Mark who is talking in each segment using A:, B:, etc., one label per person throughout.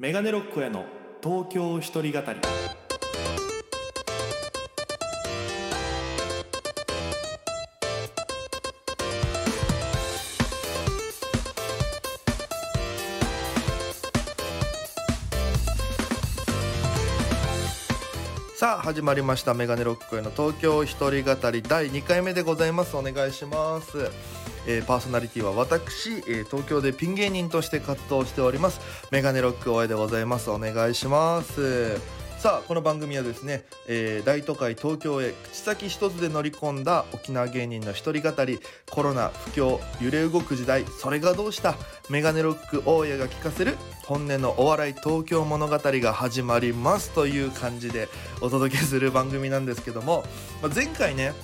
A: メガネロックへの東京一人語り。
B: さあ始まりました。メガネロックへの東京一人語り第2回目でございます。お願いします、えーパーソナリティは私、えー東京でピン芸人として活動しております。メガネロック大江でございます。お願いします。さあこの番組はですね、えー大都会東京へ口先一つで乗り込んだ沖縄芸人の一人語りコロナ不況揺れ動く時代それがどうした？メガネロック大家が聞かせる本音のお笑い東京物語が始まります。という感じでお届けする番組なんですけども、まあ、前回ね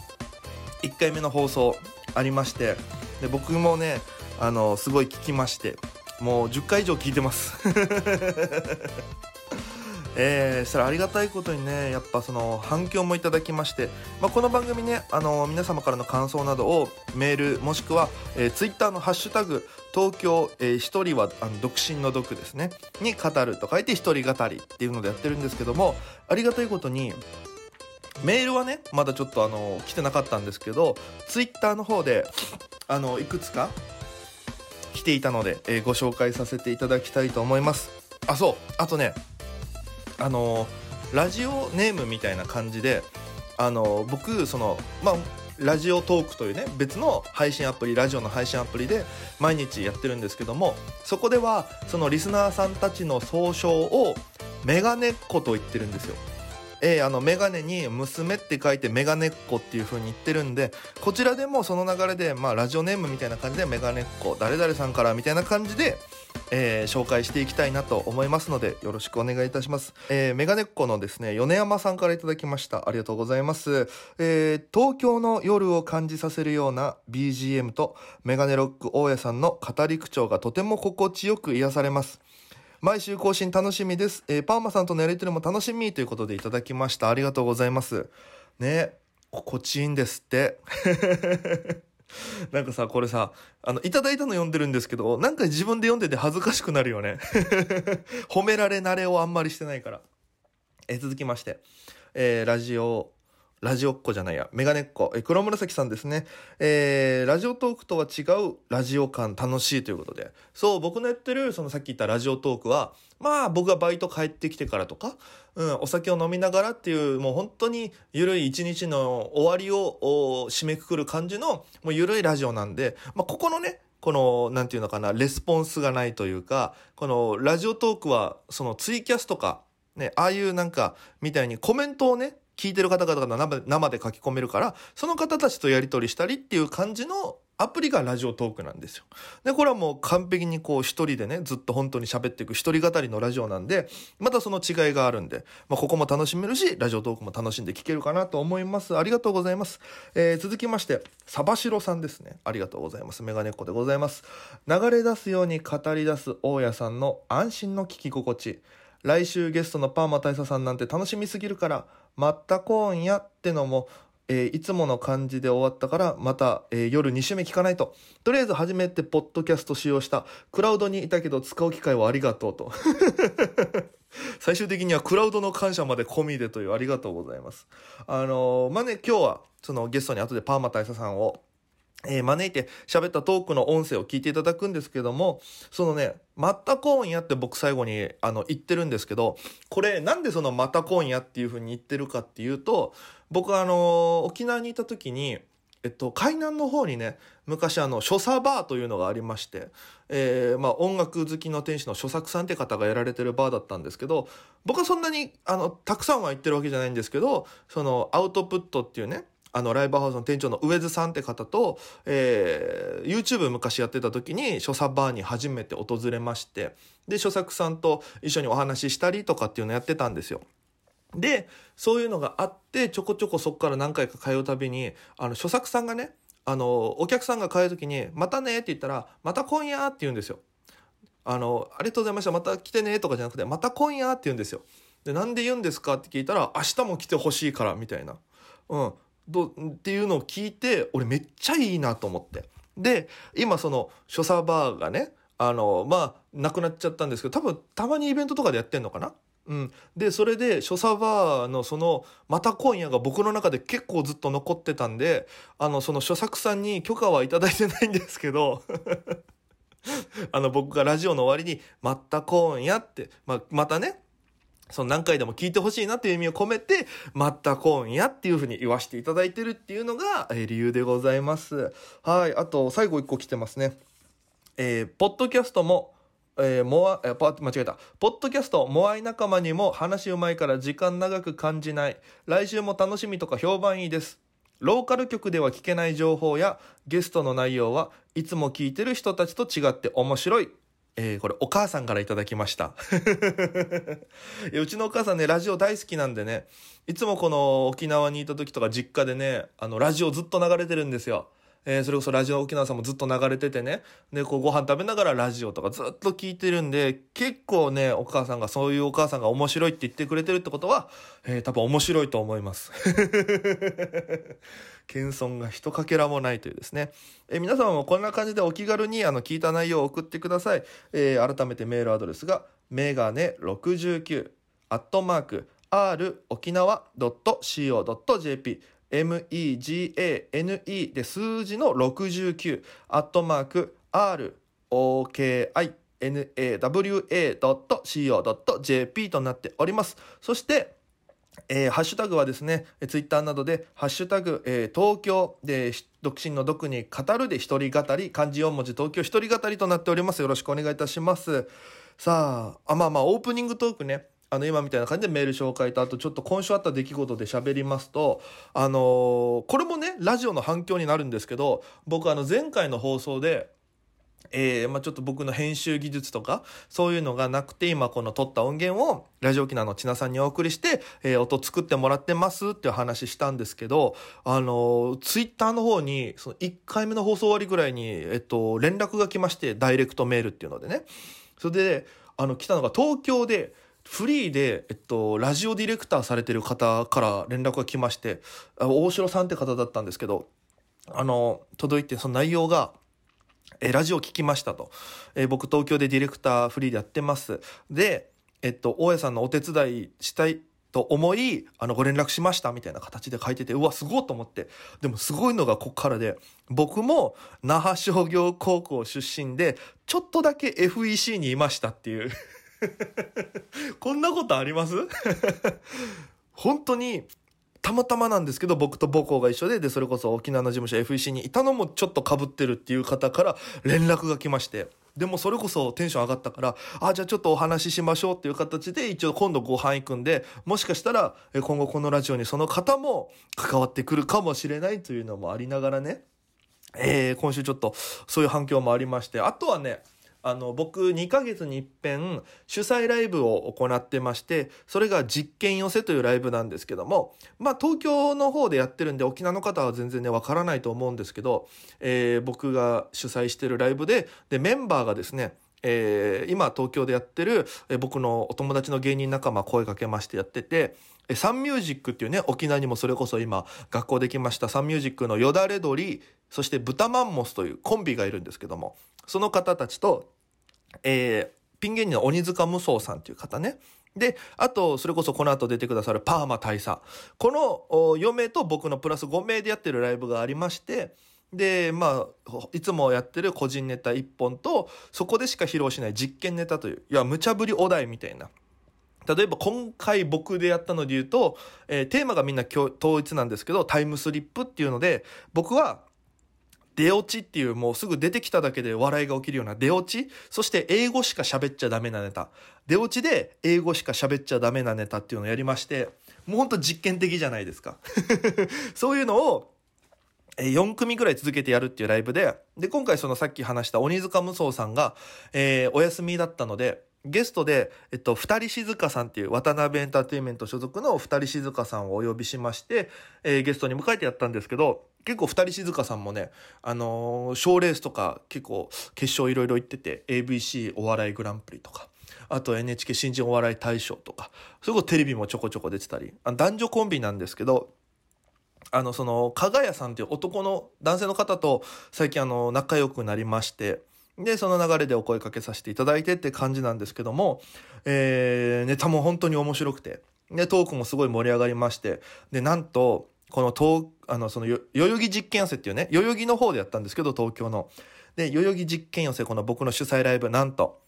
B: 1回目の放送ありましてで僕もねあのすごい聞きましてもう10回以上聞いてます。えー、そしたらありがたいことにねやっぱその反響もいただきまして、まあ、この番組ねあの皆様からの感想などをメールもしくは、えー、ツイッターのハッシュタグ東京、えー一人はあの独身の独ですねに語ると書いて一人語りっていうのでやってるんですけどもありがたいことにメールはねまだちょっとあの来てなかったんですけどツイッターの方であのいくつか来ていたので、えーご紹介させていただきたいと思いますあそうあとねあのラジオネームみたいな感じであの僕そのまあラジオトークというね別の配信アプリラジオの配信アプリで毎日やってるんですけどもそこではそのリスナーさんたちの総称をメガネっ子と言ってるんですよ。えーあのメガネに娘って書いてメガネっ子っていう風に言ってるんでこちらでもその流れで、まあ、ラジオネームみたいな感じでメガネっ子誰々さんからみたいな感じで、えー紹介していきたいなと思いますのでよろしくお願いいたします、えーメガネっ子のですね米山さんからいただきました。ありがとうございます、えー東京の夜を感じさせるような BGM とメガネロック大家さんの語り口調がとても心地よく癒されます。毎週更新楽しみです、えーパーマさんとのやりとりも楽しみということでいただきました。ありがとうございます。ね心地いいんですって。なんかさこれさあのいただいたの読んでるんですけどなんか自分で読んでて恥ずかしくなるよね。褒められ慣れをあんまりしてないから。えー続きまして、えーラジオラジオっ子じゃないや、メガネっ子、え黒紫さんですね。えーラジオトークとは違うラジオ感楽しいということで。そう、僕のやってる、そのさっき言ったラジオトークは、まあ僕がバイト帰ってきてからとか、うん、お酒を飲みながらっていう、もう本当にゆるい一日の終わりを締めくくる感じの、もうゆるいラジオなんで、まあここのね、この、なんていうのかな、レスポンスがないというか、このラジオトークは、そのツイキャスとか、ね、ああいうなんか、みたいにコメントをね、聞いてる方々が生で書き込めるから、その方たちとやり取りしたりっていう感じのアプリがラジオトークなんですよ。で、これはもう完璧にこう一人でね、ずっと本当に喋っていく一人語りのラジオなんで、またその違いがあるんで、まあ、ここも楽しめるし、ラジオトークも楽しんで聞けるかなと思います。ありがとうございます。えー続きまして、サバシロさんですね。ありがとうございます。メガネっ子でございます。流れ出すように語り出す大家さんの安心の聞き心地。来週ゲストのパーマ大佐さんなんて楽しみすぎるから、まったコーンやってのも、えーいつもの感じで終わったから、また、えー夜2週目聞かないと。とりあえず初めてポッドキャスト使用した、クラウドにいたけど使う機会をありがとうと。最終的にはクラウドの感謝まで込みでというありがとうございます。あのーまあね、今日はそのゲストに後でパーマ大佐さんをえー招いて喋ったトークの音声を聞いていただくんですけども、そのね、またコーンやって僕最後にあの言ってるんですけど、これなんでそのまたコーンやっていう風に言ってるかっていうと、僕はあの沖縄にいた時に、えっと、海南の方にね、昔あの、所作バーというのがありまして、えーまあ音楽好きの店主の所作さんって方がやられてるバーだったんですけど、僕はそんなに、あの、たくさんは行ってるわけじゃないんですけど、その、アウトプットっていうね、あの、ライブハウスの店長の上津さんって方と、えー YouTube 昔やってた時に、所作バーに初めて訪れまして、で、所作さんと一緒にお話ししたりとかっていうのやってたんですよ。で、そういうのがあって、ちょこちょこそこから何回か通うたびに、あの、所作さんがね、あの、お客さんが帰る時に、またねって言ったら、また今夜って言うんですよ。あの、ありがとうございました、また来てねとかじゃなくて、また今夜って言うんですよ。で、なんで言うんですかって聞いたら、明日も来てほしいから、みたいな。うん。どっていうのを聞いて、俺めっちゃいいなと思って。で、今その、所作バーがね、あの、まあ、亡くなっちゃったんですけど、多分、たまにイベントとかでやってんのかな？うん。で、それで、所作バーのその、また今夜が僕の中で結構ずっと残ってたんで、あの、その所作さんに許可はいただいてないんですけど、あの、僕がラジオの終わりに、また今夜って、まあ、またね、その何回でも聞いてほしいなっていう意味を込めて、また今夜っていうふうに言わせていただいてるっていうのが、え理由でございます。はい。あと、最後一個来てますね。えーポッドキャストも、えー、モア、えー間違えた。ポッドキャスト、モアイ仲間にも話うまいから時間長く感じない。来週も楽しみとか評判いいです。ローカル局では聞けない情報やゲストの内容はいつも聞いてる人たちと違って面白い。えーこれお母さんからいただきました。うちのお母さんね、ラジオ大好きなんでね、いつもこの沖縄にいた時とか実家でね、あの、ラジオずっと流れてるんですよ。えーそれこそラジオ沖縄さんもずっと流れててね。で、こうご飯食べながらラジオとかずっと聞いてるんで、結構ね、お母さんが、そういうお母さんが面白いって言ってくれてるってことは、えー多分面白いと思います。謙遜が一かけらもないというですね。えー皆様もこんな感じでお気軽にあの聞いた内容を送ってください。えー改めてメールアドレスが、メガネ69、アットマーク、r 沖縄 .co.jp megane で数字の69アットマーク r okinawa.co.jp となっております。そして、えーハッシュタグはですね、えーツイッターなどで、ハッシュタグ、えー東京で、独身の独に語るで一人語り、漢字4文字東京一人語りとなっております。よろしくお願いいたします。さあ、あ、まあまあ、オープニングトークね、あの、今みたいな感じでメール紹介と、あとちょっと今週あった出来事で喋りますと、あのーこれもね、ラジオの反響になるんですけど、僕あの、前回の放送で、えーまあ、ちょっと僕の編集技術とか、そういうのがなくて、今この撮った音源を、ラジオ機能の千奈さんにお送りして、えー音作ってもらってますっていう話したんですけど、あのツイッターの方に、その1回目の放送終わりぐらいに、えっと、連絡が来まして、ダイレクトメールっていうのでね。それで、あの、来たのが東京で、フリーで、えっと、ラジオディレクターされてる方から連絡が来まして、大城さんって方だったんですけど、あの、届いて、その内容が、えラジオ聞きましたと。え僕東京でディレクターフリーでやってます。で、えっと、大家さんのお手伝いしたいと思い、あの、ご連絡しましたみたいな形で書いてて、うわ、すごいと思って。でもすごいのがこっからで、僕も那覇商業高校出身で、ちょっとだけ FEC にいましたっていう。こんなことあります？本当に、たまたまなんですけど、僕と母校が一緒で、で、それこそ沖縄の事務所 FEC にいたのもちょっと被ってるっていう方から連絡が来まして、でもそれこそテンション上がったから、あ、じゃあちょっとお話ししましょうっていう形で、一応今度ご飯行くんで、もしかしたら、今後このラジオにその方も関わってくるかもしれないというのもありながらね、えー今週ちょっとそういう反響もありまして、あとはね、あの、僕2ヶ月に一遍主催ライブを行ってまして、それが実験寄せというライブなんですけども、まあ東京の方でやってるんで沖縄の方は全然ね、わからないと思うんですけど、えー僕が主催してるライブで、で、メンバーがですね、えー今東京でやってる、え僕のお友達の芸人仲間声かけましてやってて、えサンミュージックっていうね、沖縄にもそれこそ今学校できましたサンミュージックのよだれ鶏、そして豚マンモスというコンビがいるんですけども、その方たちと、えーピン芸人の鬼塚無双さんっていう方ね。で、あと、それこそこの後出てくださるパーマ大佐。このお4名と僕のプラス5名でやってるライブがありまして、で、まあ、いつもやってる個人ネタ1本と、そこでしか披露しない実験ネタという、いや、無茶ぶりお題みたいな。例えば今回僕でやったので言うと、えーテーマがみんな統一なんですけど、タイムスリップっていうので、僕は出落ちっていうもうすぐ出てきただけで笑いが起きるような出落ちそして英語しか喋っちゃダメなネタ。出落ちで英語しか喋っちゃダメなネタっていうのをやりまして、もうほんと実験的じゃないですか。そういうのを、え4組ぐらい続けてやるっていうライブで、で、今回そのさっき話した鬼塚無双さんが、えーお休みだったので、ゲストで、えっと、二人静香さんっていう渡辺エンターテインメント所属の二人静香さんをお呼びしまして、えーゲストに迎えてやったんですけど、結構二人静香さんもね、あのー、賞レースとか結構決勝いろいろ行ってて、ABC お笑いグランプリとか、あと NHK 新人お笑い大賞とか、それこそテレビもちょこちょこ出てたり、あ男女コンビなんですけど、あの、その、かがやさんっていう男の、男性の方と最近あの、仲良くなりまして、でその流れでお声かけさせていただいてって感じなんですけども、えーネタも本当に面白くてでトークもすごい盛り上がりましてでなんとこの東あのその代々木実験寄せっていうね代々木の方でやったんですけど東京の。で代々木実験寄せこの僕の主催ライブなんと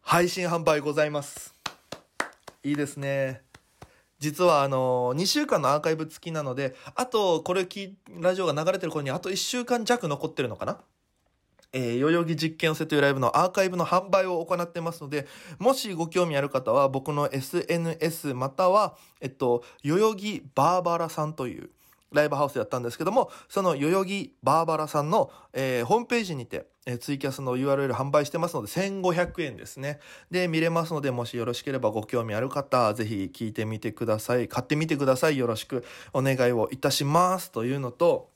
B: 配信販売ございます。いいですね。実はあの2週間のアーカイブ付きなのであとこれ聞ラジオが流れてる頃にあと1週間弱残ってるのかな？えー、代々木実験寄せというライブのアーカイブの販売を行ってますので、もしご興味ある方は僕の SNS または、えっと、代々木バーバラさんというライブハウスやったんですけども、その代々木バーバラさんの、えーホームページにて、えーツイキャスの URL 販売してますので、1500円ですね。で、見れますので、もしよろしければご興味ある方、ぜひ聞いてみてください。買ってみてください。よろしくお願いをいたします。というのと、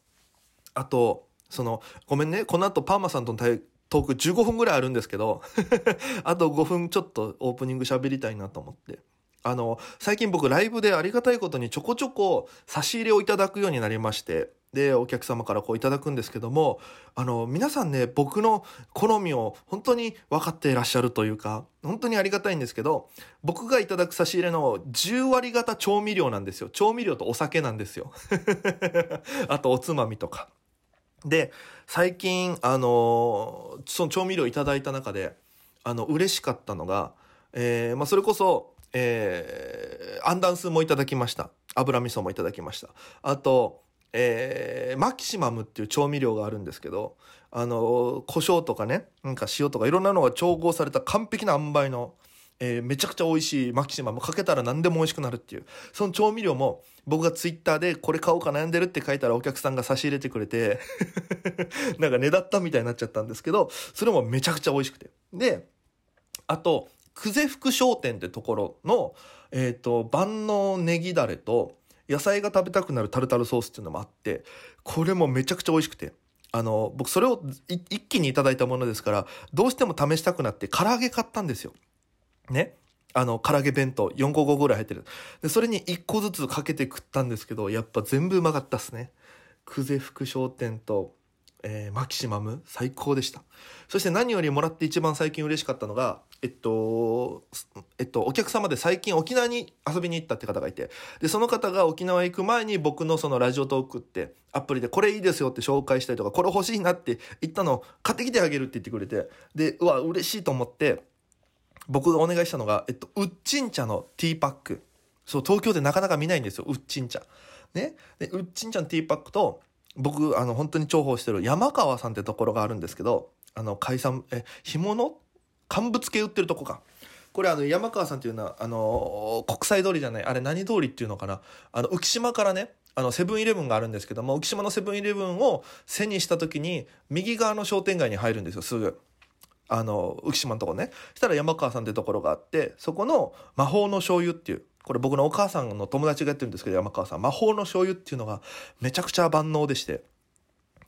B: あと、その、ごめんね、この後パーマさんとのトーク15分ぐらいあるんですけど、あと5分ちょっとオープニング喋りたいなと思って。あの、最近僕ライブでありがたいことにちょこちょこ差し入れをいただくようになりまして、で、お客様からこういただくんですけども、あの、皆さんね、僕の好みを本当に分かっていらっしゃるというか、本当にありがたいんですけど、僕がいただく差し入れの10割方調味料なんですよ。調味料とお酒なんですよ。あとおつまみとか。で、最近、あのーその調味料いただいた中で、あの、嬉しかったのが、えーまあ、それこそ、えー、アンダンスもいただきました。油味噌もいただきました。あと、えーマキシマムっていう調味料があるんですけど、あの、胡椒とかね、なんか塩とかいろんなのが調合された完璧な塩梅の、えーめちゃくちゃ美味しいマキシマムかけたら何でも美味しくなるっていう。その調味料も僕がツイッターでこれ買おうか悩んでるって書いたらお客さんが差し入れてくれて、なんかねだったみたいになっちゃったんですけど、それもめちゃくちゃ美味しくて。で、あと、久世福商店ってところの、えっ、と、万能ネギだれと、野菜が食べたくなるタルタルソースっていうのもあって、これもめちゃくちゃ美味しくて。あの、僕それを一気にいただいたものですから、どうしても試したくなって唐揚げ買ったんですよ。ね。あの、唐揚げ弁当4個5ぐらい入ってる。で、それに1個ずつかけて食ったんですけど、やっぱ全部うまかったっすね。久世福商店と、えーマキシマム最高でした。そして何よりもらって一番最近嬉しかったのが、えっと、えっと、お客様で最近沖縄に遊びに行ったって方がいて、で、その方が沖縄行く前に僕のそのラジオトークってアプリでこれいいですよって紹介したりとか、これ欲しいなって言ったのを買ってきてあげるって言ってくれて、で、うわ、嬉しいと思って、僕がお願いしたのが、えっと、うっちん茶のティーパック。そう、東京でなかなか見ないんですよ、うっちん茶。ね。で、うっちん茶のティーパックと、僕、あの、本当に重宝してる山川さんってところがあるんですけど、あの、海産、え、干物？乾物系売ってるとこか。これあの、山川さんっていうのは、あの、国際通りじゃない、あれ何通りっていうのかな。あの、浮島からね、あの、セブンイレブンがあるんですけども、浮島のセブンイレブンを背にした時に、右側の商店街に入るんですよ、すぐ。あの、浮島のとこね。したら山川さんってところがあって、そこの魔法の醤油っていう、これ僕のお母さんの友達がやってるんですけど、山川さん。魔法の醤油っていうのがめちゃくちゃ万能でして、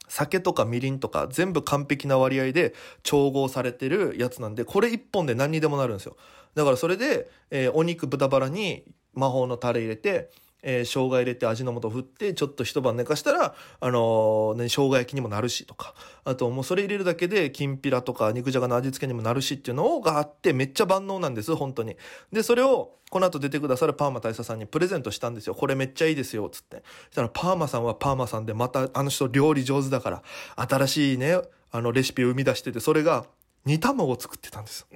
B: 酒とかみりんとか全部完璧な割合で調合されてるやつなんで、これ一本で何にでもなるんですよ。だからそれで、えーお肉豚バラに魔法のタレ入れて、えー生姜入れて味の素振ってちょっと一晩寝かしたら、あのーね、生姜焼きにもなるしとかあともうそれ入れるだけできんぴらとか肉じゃがの味付けにもなるしっていうのがあってめっちゃ万能なんです本当に。でそれをこの後出てくださるパーマ大佐さんにプレゼントしたんですよ。これめっちゃいいですよつって。そしたらパーマさんはパーマさんでまたあの人料理上手だから新しいねあのレシピを生み出しててそれが煮卵を作ってたんです。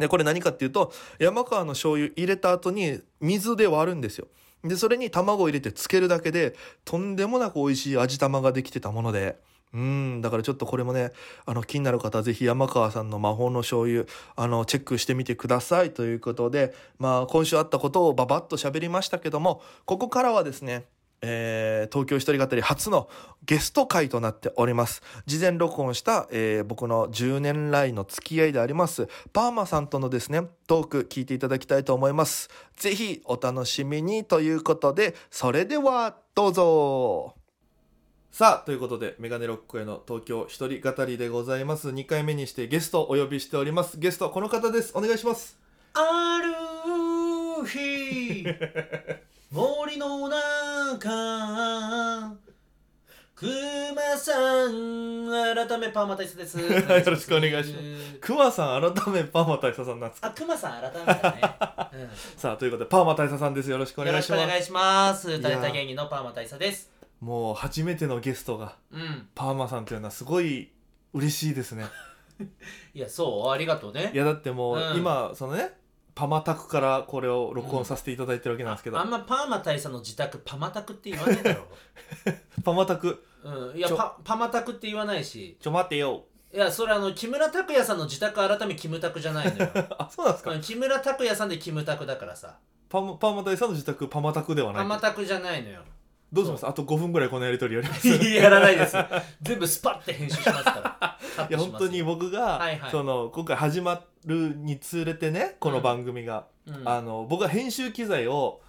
B: で、これ何かっていうと、山川の醤油入れた後に水で割るんですよ。で、それに卵を入れて漬けるだけで、とんでもなく美味しい味玉ができてたもので、うん、だからちょっとこれもね、あの、気になる方はぜひ山川さんの魔法の醤油、あの、チェックしてみてください。ということで、まあ、今週あったことをババッと喋りましたけども、ここからはですね、えー東京一人語り初のゲスト会となっております。事前録音した、えー僕の10年来の付き合いであります、パーマさんとのですね、トーク聞いていただきたいと思います。ぜひお楽しみにということで、それではどうぞさあ、ということで、メガネロックへの東京一人語りでございます。2回目にしてゲストをお呼びしております。ゲストはこの方です。お願いします。
C: ある日森の中くまさん改めパーマ大佐です。よ
B: ろしくお願いします。クマさん改めパーマ大佐さんなんですか
C: あくまさん改めだね、
B: さあということでパーマ大佐さんです。よろしく
C: うん、よろ
B: お願いします。
C: しくお願いします。
B: や
C: タレンタ芸人のパーマ大佐です。
B: もう初めてのゲストが
C: うん。
B: パーマさんというのはすごい嬉しいですね。
C: いやそう？ありがとうね。
B: いやだってもう、
C: うん。
B: 今そのねパマタクからこれを録音させていただいてるわけなんですけど、
C: あんまパーマ大佐の自宅パマタクって言わないだろ。
B: パマタク。
C: うん。いや
B: ちょ。
C: パパマタクって言わないし。
B: ちょ待ってよ。
C: いやそれあの木村拓哉さんの自宅改めキムタクじゃないのよ。
B: あそうなんですか、
C: うん木村拓哉さんでキムタクだからさ。
B: パマパーマ大佐の自宅パマタクではない。
C: パマタクじゃないのよ。
B: どうします？あと5分ぐらいこのやり取りやります？
C: やらないです。全部スパッて編集しますから
B: いや本当に僕が、
C: はいはい。
B: その今回始まるにつれてねこの番組が、
C: うん。
B: あの僕は編集機材を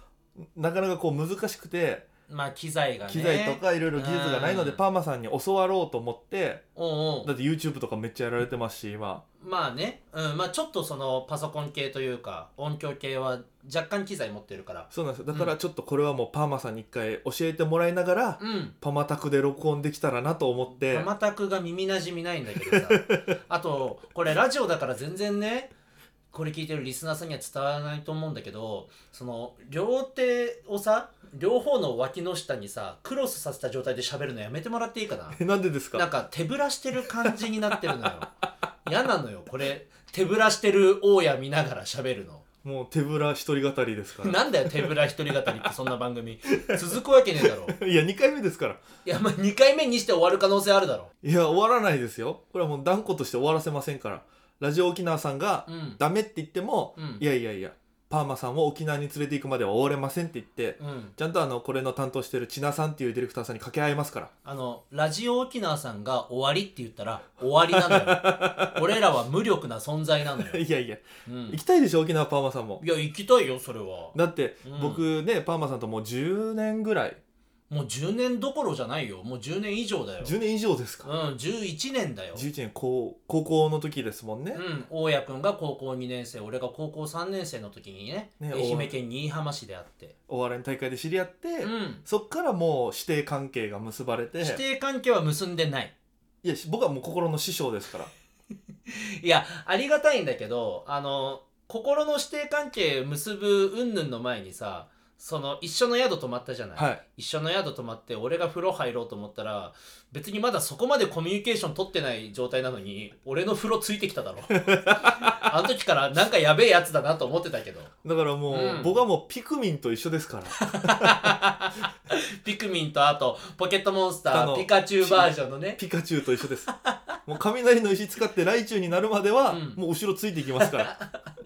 B: なかなかこう難しくて
C: まあ機材がね。
B: 機材とかいろいろ技術がないので、
C: うん。
B: パーマさんに教わろうと思って
C: おうおう
B: だって YouTube とかめっちゃやられてますし今。
C: まあね、うん、まあちょっとそのパソコン系というか音響系は若干機材持ってるから。
B: そうなんですよ。だからちょっとこれはもうパーマさんに一回教えてもらいながら、
C: うん。
B: パマタクで録音できたらなと思って。
C: パマタクが耳なじみないんだけどさ。あとこれラジオだから全然ねこれ聞いてるリスナーさんには伝わらないと思うんだけどその両手をさ両方の脇の下にさクロスさせた状態で喋るのやめてもらっていいかな？
B: えなんでですか？
C: なんか手ぶらしてる感じになってるのよ。嫌なのよこれ。手ぶらしてる大家見ながら喋るの。
B: もう手ぶら一人語りですか
C: なんだよ手ぶら一人語りってそんな番組。続くわけねえだろ。
B: らいや2回目ですから。
C: いやまあ2回目にして終わる可能性あるだろ。
B: いや終わらないですよ。これはもう断固として終わらせませんから。ラジオ沖縄さんが
C: うん。
B: ダメって言っても、
C: うん。
B: いやいやいやパーマさんを沖縄に連れて行くまでは終われませんって言って
C: うん。
B: ちゃんとあのこれの担当してる千奈さんっていうディレクターさんに掛け合いますから。
C: あのラジオ沖縄さんが終わりって言ったら終わりなのよ。俺らは無力な存在なのよ、
B: いやいや。
C: うん。
B: 行きたいでしょ沖縄パーマさんも。
C: いや行きたいよそれは。
B: だって、
C: うん。
B: 僕ねパーマさんともう10年ぐらい
C: もう10年どころじゃないよ。もう10年以上だよ。
B: 10年以上ですか、
C: うん11年だよ。
B: 11年高高校の時ですもんね、
C: うん大家君が高校2年生俺が高校3年生の時にね
B: ね
C: 愛媛県新居浜市であって。
B: お笑いの大会で知り合って、
C: うん。
B: そっからもう師弟関係が結ばれて。
C: 師弟関係は結んでない。
B: いやし僕はもう心の師匠ですから。
C: いやありがたいんだけどあの心の師弟関係結ぶ云々の前にさその一緒の宿泊まったじゃない、
B: はい。
C: 一緒の宿泊まって俺が風呂入ろうと思ったら別にまだそこまでコミュニケーション取ってない状態なのに俺の風呂ついてきただろ。あの時からなんかやべえやつだなと思ってたけど。
B: だからもう、
C: うん。
B: 僕はもうピクミンと一緒ですから。
C: ピクミンとあとポケットモンスターピカチュウバージョンのね。
B: ピカチュウと一緒です。もう雷の石使ってライチュウになるまでは、
C: うん。
B: もう後ろついていきますから。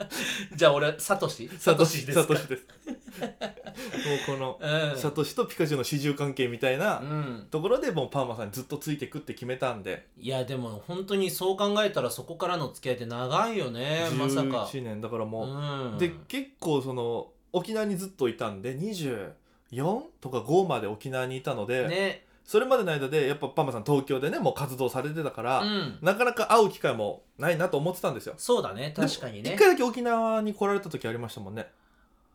C: じゃあ俺サトシ
B: サトシ
C: ですか？
B: サトシですもうこの、
C: うん。
B: サトシとピカチュウの始終関係みたいな
C: うん。
B: ところでもうパーマさんにずっとついてくって決めたんで。
C: いやでも本当にそう考えたらそこからの付き合いって長いよねまさか。
B: 11年。だからもう、
C: うん。
B: で結構その沖縄にずっといたんで24とか5まで沖縄にいたので、
C: ね。
B: それまでの間でやっぱパーマさん東京でねもう活動されてたから、
C: うん。
B: なかなか会う機会もないなと思ってたんですよ。
C: そうだね確かにね。
B: 一回だけ沖縄に来られた時ありましたもんね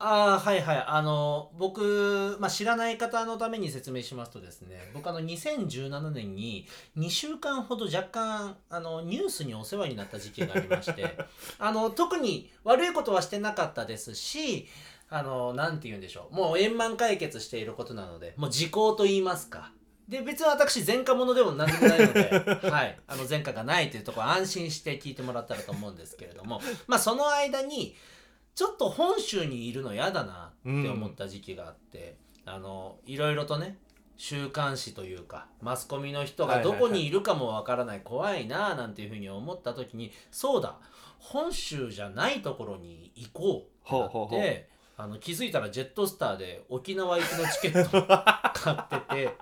C: ああはいはい。あの僕、まあ、知らない方のために説明しますとですね僕あの2017年に2週間ほど若干あのニュースにお世話になった時期がありまして あの特に悪いことはしてなかったですしあのなんて言うんでしょう。もう円満解決していることなのでもう時効と言いますか。で別に私前科者でも何でもないので、はい、あの前科がないというところ安心して聞いてもらったらと思うんですけれども。まあその間にちょっと本州にいるの嫌だなって思った時期があって、あのいろいろとね週刊誌というかマスコミの人がどこにいるかもわからない怖いななんていうふうに思った時にそうだ本州じゃないところに行こうってなってあの気づいたらジェットスターで沖縄行きのチケットを 買ってて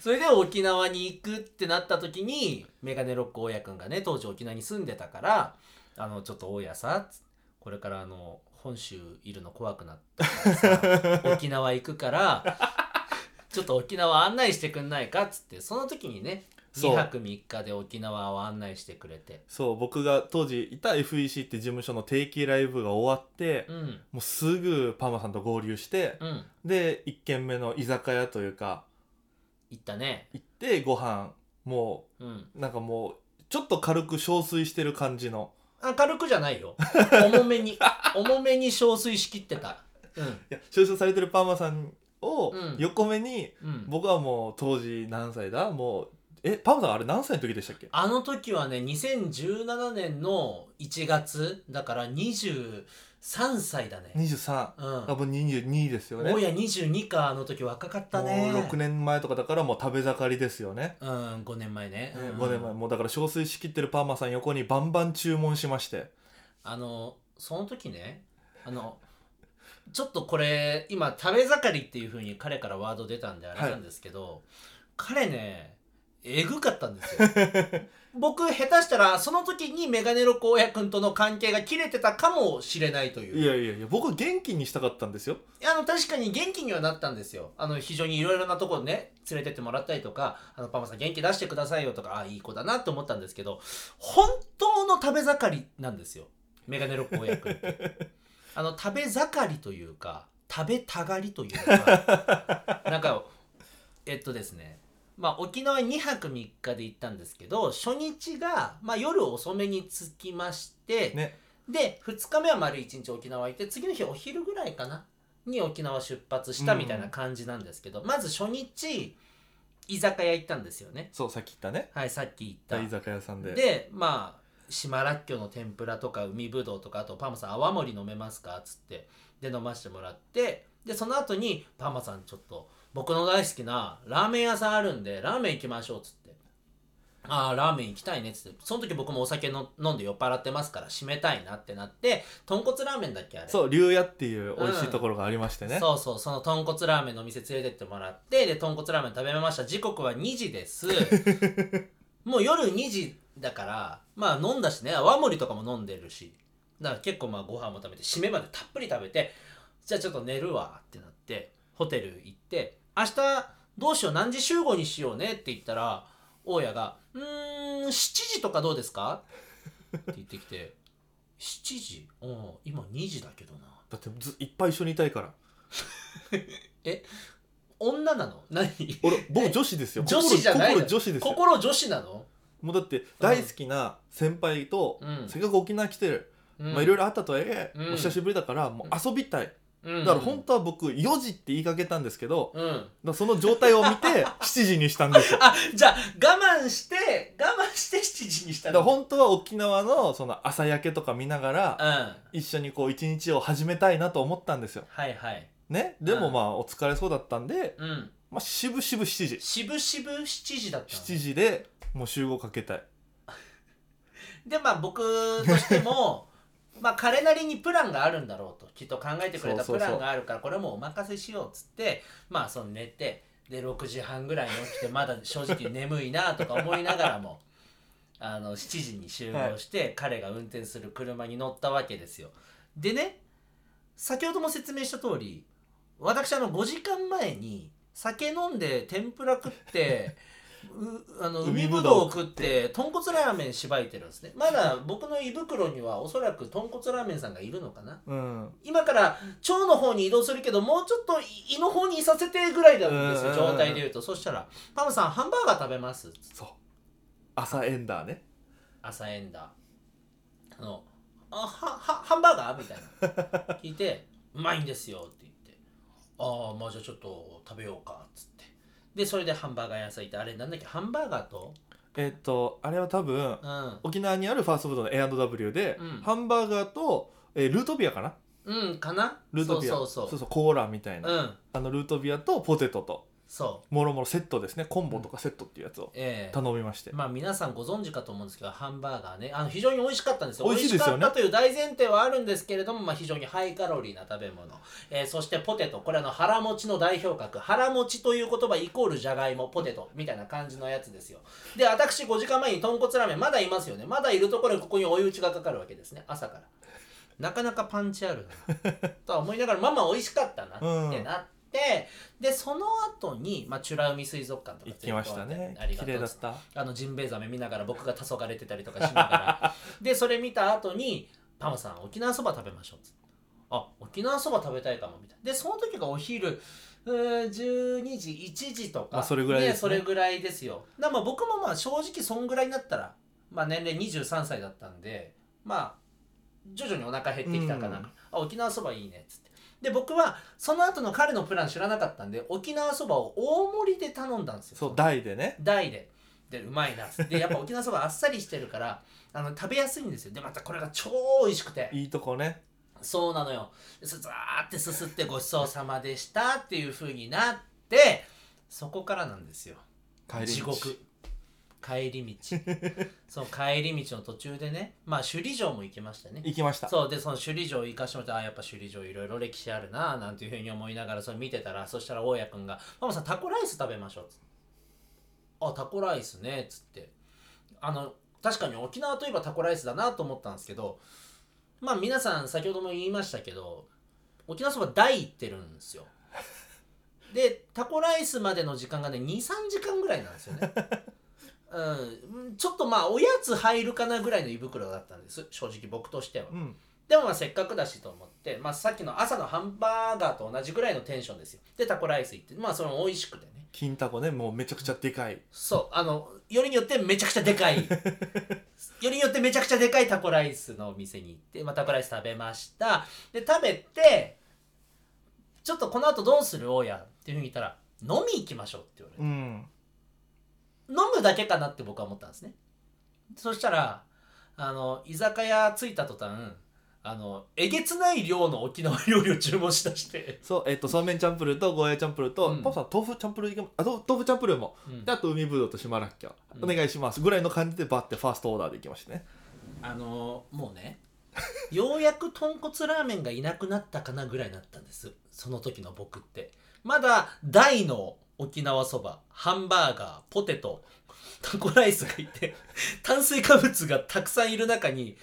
C: それで沖縄に行くってなった時にメガネロック大家君がね当時沖縄に住んでたからあのちょっと大家さつこれからあの本州いるの怖くなったからさ 沖縄行くからちょっと沖縄案内してくんないかっつってその時にね
B: そう。
C: 2泊3日で沖縄を案内してくれて。
B: そう僕が当時いた FEC って事務所の定期ライブが終わって、
C: うん。
B: もうすぐパーマさんと合流して、
C: うん。
B: で1軒目の居酒屋というか
C: 行ったね。
B: 行ってご飯も
C: うん。
B: うなんかもうちょっと軽く憔悴してる感じの。
C: あ軽くじゃないよ。重めに 重めに憔悴しきってた。うん。
B: いや憔悴されてるパーマさんを
C: うん。
B: 横目に、
C: うん。
B: 僕はもう当時何歳だ？もうえパーマさんあれ何歳の時でしたっけ？
C: あの時はね2017年の1月だから23歳だね。
B: 23
C: うん。
B: 多分22ですよね。
C: 大家22かあの時若かったね。
B: もう6年前とかだからもう食べ盛りですよね、
C: うん5年前ね、うん。
B: 5年前。もうだから憔悴しきってるパーマさん横にバンバン注文しまして。
C: あのその時ねあのちょっとこれ今食べ盛りっていう風に彼からワード出たんであれなんですけど、彼ねえぐかったんですよ。僕下手したらその時にメガネロコ親君との関係が切れてたかもしれないという。
B: いやいやいや僕は元気にしたかったんですよ。
C: あの確かに元気にはなったんですよ。あの非常にいろいろなところね連れてってもらったりとかあのパパさん元気出してくださいよとかあいい子だなと思ったんですけど本当の食べ盛りなんですよ。メガネロック親君って。あの食べ盛りというか食べたがりというか。なんかえっとですねまあ沖縄2泊3日で行ったんですけど初日が、まあ、夜遅めに着きまして、
B: ね。
C: で2日目は丸1日沖縄行って次の日お昼ぐらいかな？に沖縄出発したみたいな感じなんですけど、まず初日居酒屋行ったんですよね。
B: そうさっき言ったね。
C: はいさっき言った。
B: 居酒屋さんで。
C: でまあ島らっきょうの天ぷらとか海ぶどうとかあとパーマさん泡盛飲めますか？っつってで飲ましてもらってでその後にパーマさんちょっと僕の大好きなラーメン屋さんあるんでラーメン行きましょうっつって。ああラーメン行きたいねっつって。その時僕もお酒の飲んで酔っ払ってますから締めたいなってなって豚骨ラーメンだっけあれ。
B: そう龍屋っていう美味しいところがありましてね、
C: そうそうその豚骨ラーメンのお店連れてってもらってで豚骨ラーメン食べました。時刻は2時です。もう夜2時だからまあ飲んだしね。泡盛とかも飲んでるし。だから結構まあご飯も食べて締めまでたっぷり食べてじゃあちょっと寝るわってなってホテル行って明日どうしよう何時集合にしようねって言ったら大家が「うーん7時とかどうですか?」って言ってきて「7時？うん今2時だけどな」
B: だってずいっぱい一緒にいたいから。
C: 女なの？何？
B: 俺僕女子ですよ。
C: 女子じゃないの
B: 心心女子ですよ。
C: 心女子なの？
B: もうだって大好きな先輩と、
C: うん。
B: せっかく沖縄来てる、
C: うん。
B: まあいろいろあったとはいえ、
C: うん。
B: お久しぶりだからもう遊びたい、
C: うん
B: だから本当は僕4時って言いかけたんですけど、
C: うん。
B: らその状態を見て 7時にしたんですよ。
C: あじゃあ我慢して我慢して7時にしたの？
B: ら本当は沖縄のその朝焼けとか見ながら
C: うん。は
B: 一緒にこう一日を始めたいなと思ったんですよ。
C: いはい。
B: ね？でも
C: うん。
B: まあお疲れそうだったんで、
C: うん。
B: まあ、渋々7時。
C: しぶしぶ7時だったの
B: 7時でもう集合かけたい。
C: でまあ僕としても まあ彼なりにプランがあるんだろうと。きっと考えてくれたプランがあるからこれはもうお任せしようっつってまあその寝てで6時半ぐらいに起きてまだ正直眠いなとか思いながらも あの7時に集合して、彼が運転する車に乗ったわけですよ。でね先ほども説明した通り私あの5時間前に酒飲んで天ぷら食ってうあの海ぶどうを食って豚骨ラーメンしばいてるんですね。まだ僕の胃袋にはおそらく豚骨ラーメンさんがいるのかな。
B: うん。
C: 今から腸の方に移動するけどもうちょっと胃の方にいさせてぐらいなんですよ
B: うん。
C: 状態で言うと。そしたら「パムさんハンバーガー食べます」
B: そう。朝エンダーね。
C: 朝エンダー。あのあははハンバーガーみたいな。聞いて「うまいんですよ」って言って「ああまあじゃあちょっと食べようか」っつってでそれでハンバーガー屋さん行ってあれなんだっけハンバーガーと？
B: えっとあれは多分
C: うん。
B: 沖縄にあるファーストフードの A&W で、
C: うん。
B: ハンバーガーと、えールートビアかな？
C: うんかな？
B: ルートビア。
C: そうそう。そう
B: そうコーラみたいな、
C: うん。
B: あのルートビアとポテトと
C: そう。
B: もろもろセットですね。コンボとかセットっていうやつを
C: ええ。
B: 頼みまして、
C: まあ皆さんご存知かと思うんですけどハンバーガーね。あの非常に美味しかったんですよ。
B: 美味しいですよね。
C: 美味しかったという大前提はあるんですけれども、まあ、非常にハイカロリーな食べ物、えーそしてポテト。これあの腹持ちの代表格。腹持ちという言葉イコールじゃがいも。ポテトみたいな感じのやつですよ。で私5時間前に豚骨ラーメンまだいますよね。まだいるところにここに追い打ちがかかるわけですね。朝から。なかなかパンチあるな。とは思いながらまあまあ美味しかったなってなって、でその後にまあ美ら海水族館とか
B: 行きましたね。
C: ありがとう
B: 綺麗だった。
C: あのジンベエザメ見ながら僕が黄昏れてたりとかしながら。でそれ見た後に「パムさん沖縄そば食べましょう」っつって「あ沖縄そば食べたいかもみたいな。でその時がお昼うー12時1時とか、
B: まあそれぐらいですね。
C: それぐらいですよ。だまあ僕もまあ正直そんぐらいになったら、まあ、年齢23歳だったんでまあ徐々にお腹減ってきたかな、
B: うん。
C: あ沖縄そばいいねっつってで僕はその後の彼のプラン知らなかったんで沖縄そばを大盛りで頼んだんですよ。
B: そう大でね。
C: 大で。でうまいな。でやっぱ沖縄そばあっさりしてるから あの食べやすいんですよ。でまたこれが超美味しくて。
B: いいとこね。
C: そうなのよ。ザーってすすってごちそうさまでしたっていう風になってそこからなんですよ。
B: 帰り道。
C: 地獄帰り道。そう帰り道の途中でねまあ首里城も行きましたね。
B: 行きました。
C: そうでその首里城行かしてもらってあやっぱ首里城いろいろ歴史あるななんていうふうに思いながらそれ見てたらそしたら大家君が「ママさんタコライス食べましょう」っつって「あタコライスね」っつって。あの確かに沖縄といえばタコライスだなと思ったんですけどまあ皆さん先ほども言いましたけど沖縄そば大行ってるんですよ。でタコライスまでの時間がね23時間ぐらいなんですよねうん、ちょっとまあおやつ入るかなぐらいの胃袋だったんです。正直僕としては。
B: うん。
C: でもまあせっかくだしと思って、まあ、さっきの朝のハンバーガーと同じぐらいのテンションですよ。でタコライス行って。まあそれも美味しくてね。
B: 金タコね。もうめちゃくちゃでかい。
C: そう。あのよりによってめちゃくちゃでかい。よりによってめちゃくちゃでかいタコライスのお店に行って、まあ、タコライス食べました。で食べてちょっとこの後どうする？大家っていうふうに言ったら飲み行きましょうって言われて。
B: うん
C: 飲むだけかなって僕は思ったんですね。そしたらあの居酒屋着いた途端あのえげつない量の沖縄料理を注文しだして、
B: そうえっとそうめんチャンプルーとゴーヤーチャンプルーと、
C: うん。
B: パパさん豆腐チャンプルーいけまあと豆腐チャンプルーも。
C: うん。
B: であと海ぶどうと島らっきょ
C: う。ん。
B: お願いします。ぐらいの感じでバッてファーストオーダーでいきましたね。
C: あのもうねようやく豚骨ラーメンがいなくなったかなぐらいになったんです。その時の僕って。まだ大の沖縄そばハンバーガーポテト タコライスがいて 炭水化物がたくさんいる中に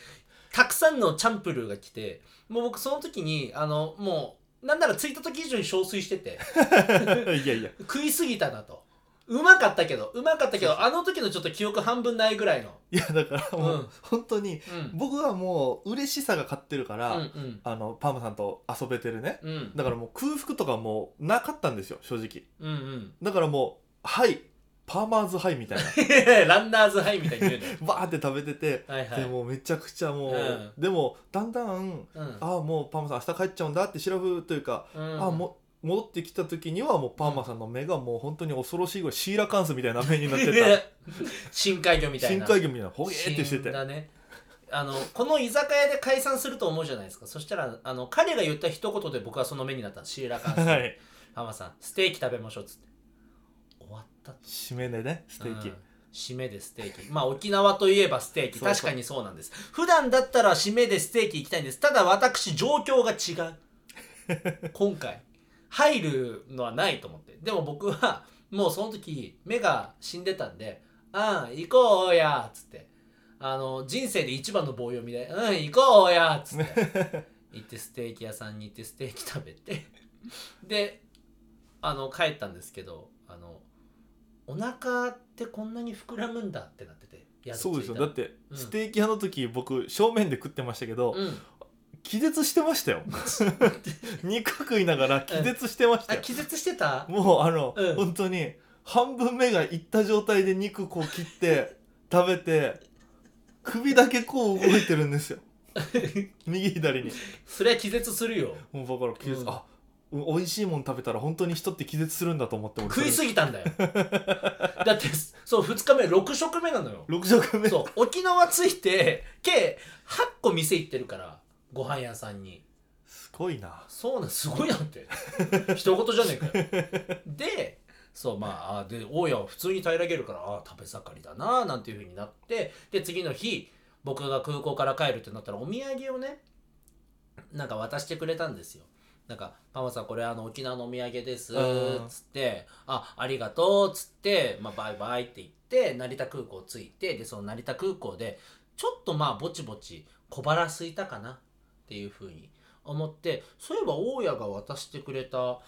C: たくさんのチャンプルーが来てもう僕その時にあのもうなんなら着いた時以上に憔悴してて。
B: いやいや。
C: 食いすぎたなとうまかったけどうまかったけどあの時のちょっと記憶半分ないぐらいの。
B: いやだからもう、
C: うん。
B: 本当に
C: うん。
B: 僕はもう嬉しさが勝ってるから、
C: うんうん。
B: あのパーマさんと遊べてるね。
C: うん。
B: だからもう空腹とかもうなかったんですよ正直。
C: うんうん。
B: だからもうはいパーマーズハイみたいな。
C: ランナーズハイみたいに言うね。
B: バーって食べてて、
C: はいはい。
B: でもうめちゃくちゃもう、
C: うん。
B: でもだんだん
C: うん、
B: ああもうパーマさん明日帰っちゃうんだって調べというか、
C: うん、
B: ああも戻ってきた時にはもうパーマさんの目がもう本当に恐ろしいぐらいシーラカンスみたいな目になって
C: 深海魚み
B: た
C: たいな。
B: 深海魚みたいな。ほげーってしてて
C: だね。あのこの居酒屋で解散すると思うじゃないですか。そしたらあの彼が言った一言で僕はその目になった。シーラカンス、
B: はい。
C: パマさん。ステーキ食べましょうっつって。終わった。と
B: 締めでねステーキ、
C: うん。締めでステーキ。まあ沖縄といえばステーキ。
B: そうそう。
C: 確かにそうなんです。普段だったら締めでステーキ行きたいんです。ただ私状況が違う。今回入るのはないと思って。でも僕はもうその時目が死んでたんで「うん行こうや」っつって。あの人生で一番の棒読みで「うん行こうや」っつって。行ってステーキ屋さんに行ってステーキ食べて。であの帰ったんですけどあのお腹ってこんなに膨らむんだってなってて
B: そうですよ。だって、
C: うん。
B: ステーキ屋の時僕正面で食ってましたけど、
C: うん
B: 気絶してましたよ。肉食いながら気絶してましたよ、
C: あ気絶してた？
B: もうあの、
C: うん。
B: 本当に半分目がいった状態で肉こう切って 食べて首だけこう動いてるんですよ。右左に。
C: それは気絶するよ。
B: もうだから気絶、
C: うん。
B: あ美味しいもん食べたら本当に人って気絶するんだと思って俺
C: 食いすぎたんだよ。だってそう2日目6食目なのよ。
B: 6食目。
C: そう。沖縄着いて計8個店行ってるからご飯屋さんに。
B: すごいな。
C: そうなんすごいなって。一言じゃねえかよ。でそうまああで大家は普通に平らげるからああ食べ盛りだななんていうふうになってで次の日僕が空港から帰るってなったらお土産をねなんか渡してくれたんですよ。なんか「パマさんこれあの沖縄のお土産です」
B: うん。
C: つって「あありがとう」っつって、まあ、バイバイって言って成田空港着いてでその成田空港でちょっとまあぼちぼち小腹空いたかなっていうふうに思ってそういえば大家が渡してくれたお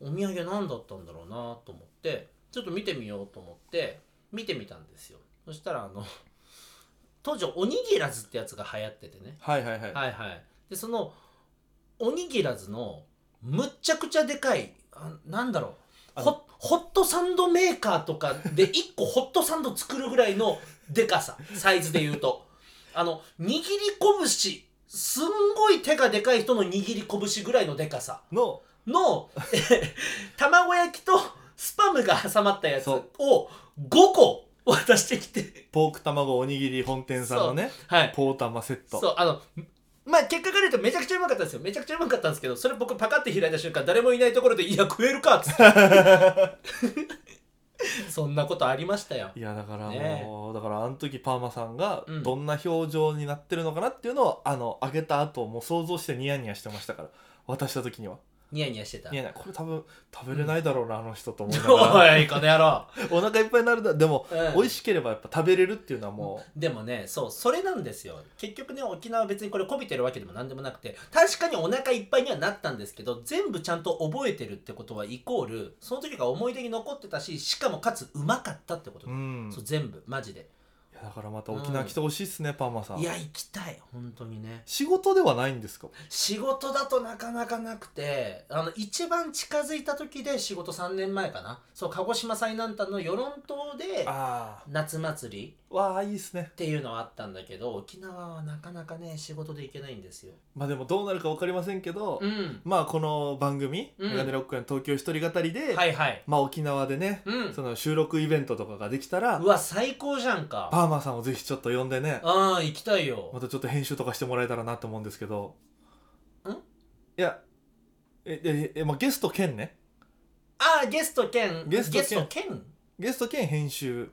C: 土産何だったんだろうなと思ってちょっと見てみようと思って見てみたんですよ。そしたらあの当時おにぎらずってやつが流行っててね。
B: はいはいはい、
C: はいはい。でそのおにぎらずのむっちゃくちゃでかいあなんだろう。ホホットサンドメーカーとかで1個ホットサンド作るぐらいのでかさ。サイズで言うと。あの握り拳すんごい手がでかい人の握り拳ぐらいのでかさ。
B: の。
C: の 卵焼きとスパムが挟まったやつを5個渡してきて。
B: ポーク卵おにぎり本店さんのね
C: はい。
B: ポータマセット。
C: そうあのまあ結果から言うとめちゃくちゃうまかったんですよ。めちゃくちゃうまかったんですけどそれ僕パカって開いた瞬間誰もいないところで「いや食えるか」っつって そんなことありましたよ。
B: いやだからもう、
C: ね
B: だからあの時パーマさんが
C: うん。
B: どんな表情になってるのかなっていうのを、あの揚げた後もう想像してニヤニヤしてましたから渡した時には
C: ニヤニヤしてた。
B: ニヤニヤこれ多分食べれないだろうな、あの人と思いながら。
C: おいこの野郎
B: お腹いっぱいになるだでも、
C: うん。
B: 美味しければやっぱ食べれるっていうのはも
C: でもねそうそれなんですよ。結局ね沖縄は別にこれこびてるわけでも何でもなくて。確かにお腹いっぱいにはなったんですけど全部ちゃんと覚えてるってことはイコールその時が思い出に残ってたししかもかつうまかったってこと。
B: う、うん、
C: そう全部マジで。
B: いやだからまた沖縄来てほしいっすね、パーマさん。
C: いや行きたい本当にね。
B: 仕事ではないんですか？
C: 仕事だとなかなかなくてあの一番近づいた時で仕事3年前かな。そう鹿児島最南端の与論島で
B: あ
C: 夏祭り
B: あわあいいっすね。
C: っていうのはあったんだけど沖縄はなかなかね仕事で行けないんですよ。
B: まあでもどうなるか分かりませんけど、
C: うん。
B: まあこの番組「
C: うん。
B: メガネロックの東京一人語りで」
C: はいはい。
B: まあ沖縄でね、
C: うん。
B: その収録イベントとかができたら
C: うわ最高じゃんか。
B: パーマさんをぜひちょっと呼んでね。
C: ああ行きたいよ。
B: またちょっと編集とかしてもらえたらなと思うんですけど。
C: ん？
B: いやえええ、まあ、ゲスト兼ね。
C: ああゲスト兼。
B: ゲスト兼。
C: 兼？
B: ゲスト兼編集。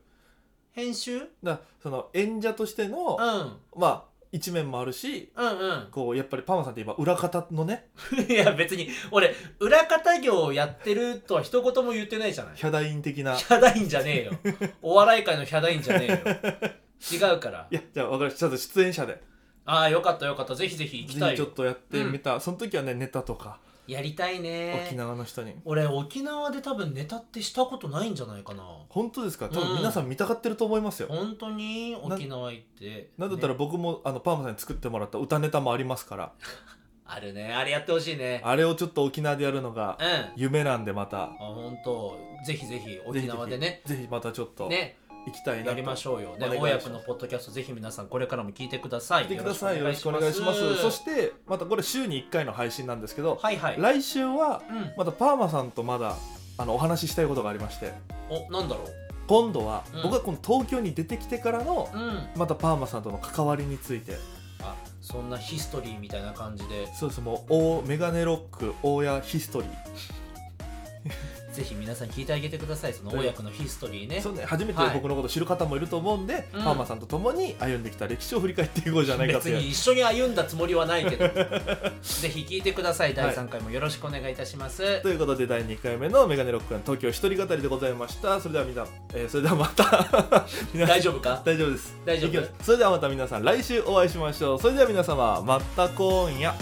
C: 編集？
B: だその演者としての、
C: うん。
B: まあ一面もあるし
C: うん
B: こうやっぱりパーマさんって今裏方のね
C: うん いや別に俺裏方業をやってるとは一言も言ってないじゃない。
B: ヒャダイン的な。
C: ヒャダインじゃねえよ。お笑い界のヒャダインじゃねえよ。違うから。
B: いやじゃあ分かりました。ちょっと出演者で。
C: ああよかったよかった。ぜひぜひ行きたい。よ
B: ぜひちょっとやってみた、その時はねネタとか、
C: やりたいね。
B: 沖縄の人に。
C: 俺沖縄で多分ネタってしたことないんじゃないかな。
B: 本当ですか？多
C: うん。
B: 分皆さん見たがってると思いますよ、
C: 本当に？沖縄行って。
B: なんだったら
C: ね。
B: 僕もあのパーマさんに作ってもらった歌ネタもありますから。
C: あるね。あれやってほしいね。
B: あれをちょっと沖縄でやるのが
C: うん。あ
B: 夢なんでまた。
C: 本当。ぜひぜひ沖縄でね。
B: ぜひ。ぜひまたちょっと。
C: ね
B: 行きたいなと。
C: やりましょうよ。ね
B: お願いします。
C: 親子のポッドキャストぜひ皆さんこれからも聞いてください。
B: 来てください。よろしくお願いします。そしてまたこれ週に1回の配信なんですけど、
C: はいはい。
B: 来週は
C: うん。
B: またパーマさんとまだあのお話ししたいことがありまして。
C: おなんだろ
B: 今度は、
C: うん。
B: 僕がこの東京に出てきてからの
C: ううん。
B: またパーマさんとの関わりについて。
C: あそんなヒストリーみたいな感じで。
B: そうです。もう大メガネロック大家ヒストリー
C: ぜひ皆さん聞いてあげてください。その親子のヒストリーね。
B: そうね、初めて
C: はい。
B: 僕のこと知る方もいると思うんで、
C: うん。
B: パーマさんと共に歩んできた歴史を振り返っていこうじゃないかという。
C: 別に一緒に歩んだつもりはないけど。ぜひ聞いてください。第3回もよろしくお願いいたします、
B: ということで第2回目のメガネロックの東京一人語りでございました。それではみんな、えーそれではまた。
C: 大丈夫か？
B: 大丈夫です。
C: 大丈夫？
B: それではまた皆さん来週お会いしましょう。それでは皆様また今夜